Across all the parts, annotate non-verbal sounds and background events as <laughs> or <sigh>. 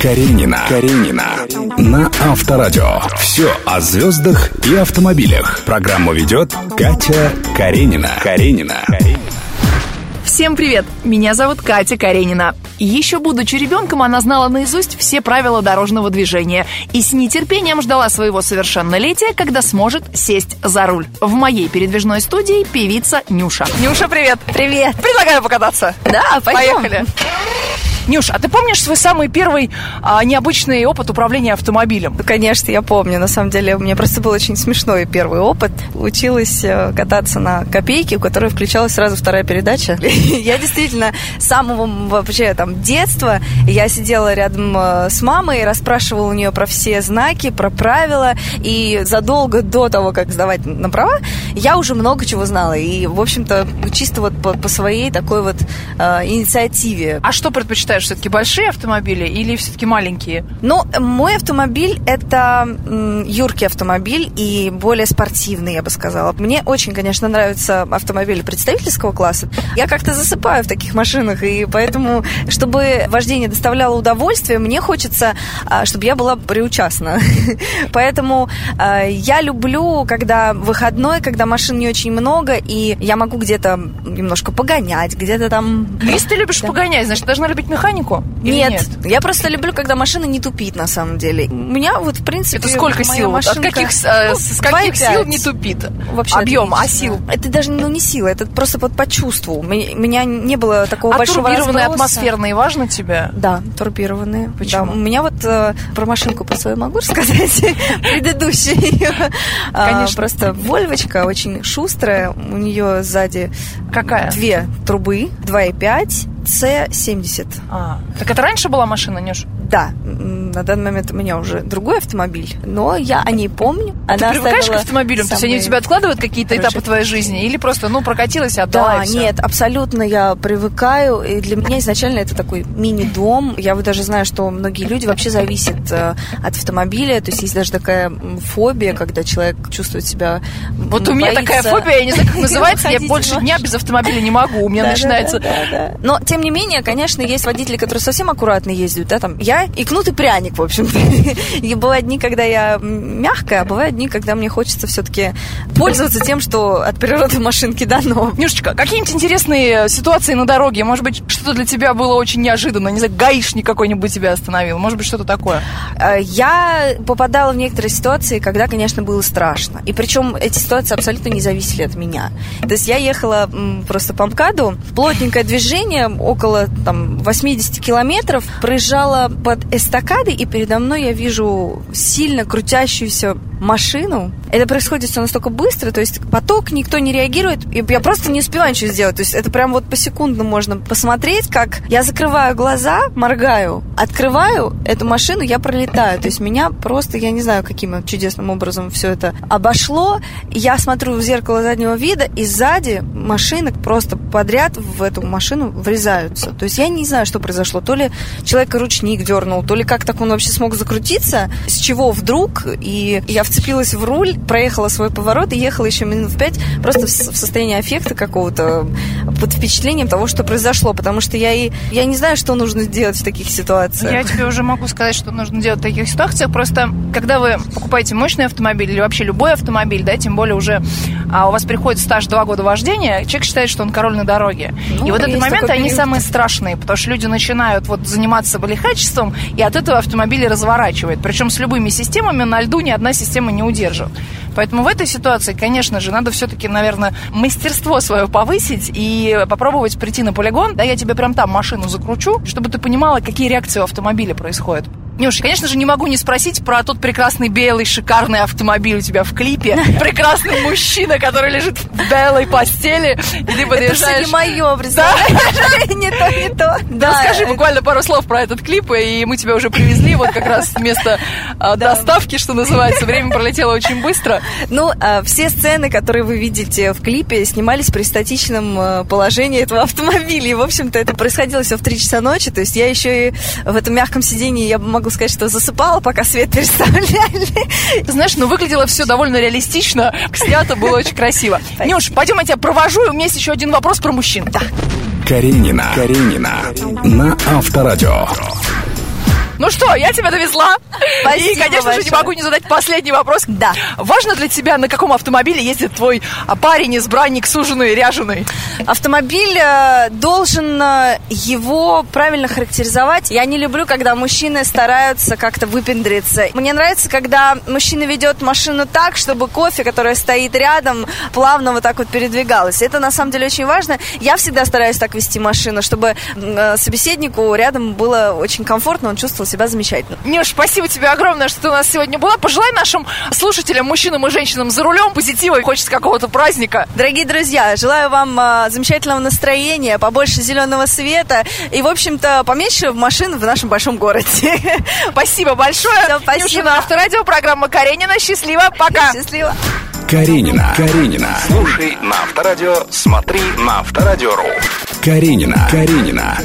Каренина. Каренина. На Авторадио. Все о звездах и автомобилях. Программу ведет Катя Каренина. Каренина. Всем привет! Меня зовут Катя Каренина. Еще будучи ребенком, она знала наизусть все правила дорожного движения и с нетерпением ждала своего совершеннолетия, когда сможет сесть за руль. В моей передвижной студии певица Нюша. Нюша, привет! Привет! Предлагаю покататься. Да, пойдем. Поехали. Нюш, а ты помнишь свой самый первый а, необычный опыт управления автомобилем? Ну, конечно, я помню. На самом деле, у меня просто был очень смешной первый опыт. Училась э, кататься на копейке, у которой включалась сразу вторая передача. <laughs> Я действительно с самого вообще там детства я сидела рядом э, с мамой, расспрашивала у нее про все знаки, про правила. И задолго до того, как сдавать на права, я уже много чего знала. И, в общем-то, чисто вот по, по своей такой вот э, инициативе. А что предпочитаешь все-таки большие автомобили или все-таки маленькие? Ну, мой автомобиль это юркий автомобиль и более спортивный, я бы сказала. Мне очень, конечно, нравятся автомобили представительского класса. Я как-то засыпаю в таких машинах, и поэтому, чтобы вождение доставляло удовольствие, мне хочется, а, чтобы я была приучастна. <laughs> Поэтому а, я люблю, когда выходной, когда машин не очень много, и я могу где-то немножко погонять, где-то там... Если ты любишь Да. погонять, значит, должна любить механику? Или Нет, я просто люблю, когда машина не тупит, на самом деле. У меня вот, в принципе, Это сколько сил? От машинка- каких, с, э, Ну, с каких 2,5. сил не тупит? Вообще Объем, а сил? Это даже ну, не сила, это просто вот по чувству. У меня- не было такого А большого турбированные разброса. атмосферные важно тебе? Да, турбированные. Почему? Да, у меня вот э, про машинку по свою могу рассказать <laughs> предыдущую. А, Конечно. Просто Вольвочка очень шустрая. У нее сзади Какая? две трубы, 2,5, C70. А, так это раньше была машина, Нюш? Да, м, на данный момент у меня уже другой автомобиль, но я о ней помню. Ты Она привыкаешь к автомобилям? То есть они у самые- тебя откладывают какие-то этапы твоей жизни? Или просто, ну, прокатилась отдала, Да, нет, абсолютно я привыкаю. И для меня изначально это такой мини-дом. Я вот даже знаю, что многие люди вообще зависят э, от автомобиля. То есть есть даже такая фобия, когда человек чувствует себя Вот у меня такая фобия, я не знаю, как <laughs> называется, я больше дня без автомобиля не могу. У меня начинается... Но, тем не менее, конечно, есть водители, которые совсем аккуратно ездят, да, там, я и кнут пряник, в общем-то. <laughs> И бывают дни, когда я мягкая, а бывают дни, когда мне хочется все-таки пользоваться тем, что от природы машинки дано. Нюшечка, какие-нибудь интересные ситуации на дороге? Может быть, что-то для тебя было очень неожиданно? Не знаю, гаишник какой-нибудь тебя остановил? Может быть, что-то такое? Э, Я попадала в некоторые ситуации, когда, конечно, было страшно. И причем эти ситуации абсолютно не зависели от меня. То есть я ехала просто по МКАДу, плотненькое движение, около там, 80 километров, проезжала под эстакадой, и передо мной я вижу сильно крутящуюся машину. Это происходит все настолько быстро, то есть поток, никто не реагирует, и я просто не успеваю ничего сделать. То есть это прям вот посекундно можно посмотреть, как я закрываю глаза, моргаю, открываю эту машину, я пролетаю. То есть меня просто, я не знаю, каким чудесным образом все это обошло. Я смотрю в зеркало заднего вида, и сзади машины просто подряд в эту машину врезаются. То есть я не знаю, что произошло. То ли человек ручник дернул, то ли как так он вообще смог закрутиться, с чего вдруг, и я вцепилась в руль, проехала свой поворот и ехала еще минут пять просто в состоянии аффекта какого-то, под впечатлением того, что произошло, потому что я и я не знаю, что нужно делать в таких ситуациях. Я тебе уже могу сказать, что нужно делать в таких ситуациях. Просто, когда вы покупаете мощный автомобиль или вообще любой автомобиль, да, тем более уже а, у вас приходит стаж 2 года вождения, человек считает, что он король на дороге. Ну, и вот моменты, такой они период. самые страшные, потому что люди начинают вот заниматься лихачеством, и от этого автомобиль разворачивает. Причем с любыми системами на льду ни одна система не удержит. Поэтому в этой ситуации, конечно же, надо все-таки, наверное, мастерство свое повысить и попробовать прийти на полигон. Да, я тебе прям там машину закручу, чтобы ты понимала, какие реакции у автомобиля происходят. Нюш, конечно же, не могу не спросить про тот прекрасный белый шикарный автомобиль у тебя в клипе. <laughs> Прекрасный мужчина, который лежит в белой постели. И ты Это все подъезжаешь... не мое, представляешь? <laughs> Не то, не то. Да, расскажи буквально пару слов про этот клип, и мы тебя уже привезли вот как раз с места а, доставки, что называется. Время пролетело очень быстро. Ну, а, все сцены, которые вы видите в клипе, снимались при статичном э, положении этого автомобиля. И, в общем-то, это происходило все в 3 часа ночи. То есть я еще и в этом мягком сидении, я могу сказать, что засыпала, пока свет переставляли. Знаешь, ну выглядело все довольно реалистично, снято было очень красиво. Нюш, пойдем я тебя провожу, и у меня есть еще один вопрос про мужчин. Да. Каренина. Каренина. На Авторадио. Ну Все, я тебя довезла. Спасибо И, конечно же, не большое. могу не задать последний вопрос. Да. Важно для тебя, на каком автомобиле ездит твой а, парень, избранник, суженый, ряженый? Автомобиль э, должен э, его правильно характеризовать. Я не люблю, когда мужчины стараются как-то выпендриться. Мне нравится, когда мужчина ведет машину так, чтобы кофе, которое стоит рядом, плавно вот так вот передвигалось. Это на самом деле очень важно. Я всегда стараюсь так вести машину, чтобы э, собеседнику рядом было очень комфортно, он чувствовал себя замечательно. Нюш, спасибо тебе огромное, что ты у нас сегодня была. Пожелай нашим слушателям, мужчинам и женщинам за рулем позитива. Хочется какого-то праздника. Дорогие друзья, желаю вам э, замечательного настроения, побольше зеленого света и, в общем-то, поменьше машин в нашем большом городе. <laughs> Спасибо большое. Всё, спасибо. Нюша на Авторадио, программа Каренина. Счастливо, пока. Счастливо. Каренина. Каренина. Слушай на Авторадио, смотри на Авторадио.ру. Каренина. Каренина.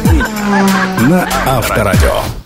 На Авторадио.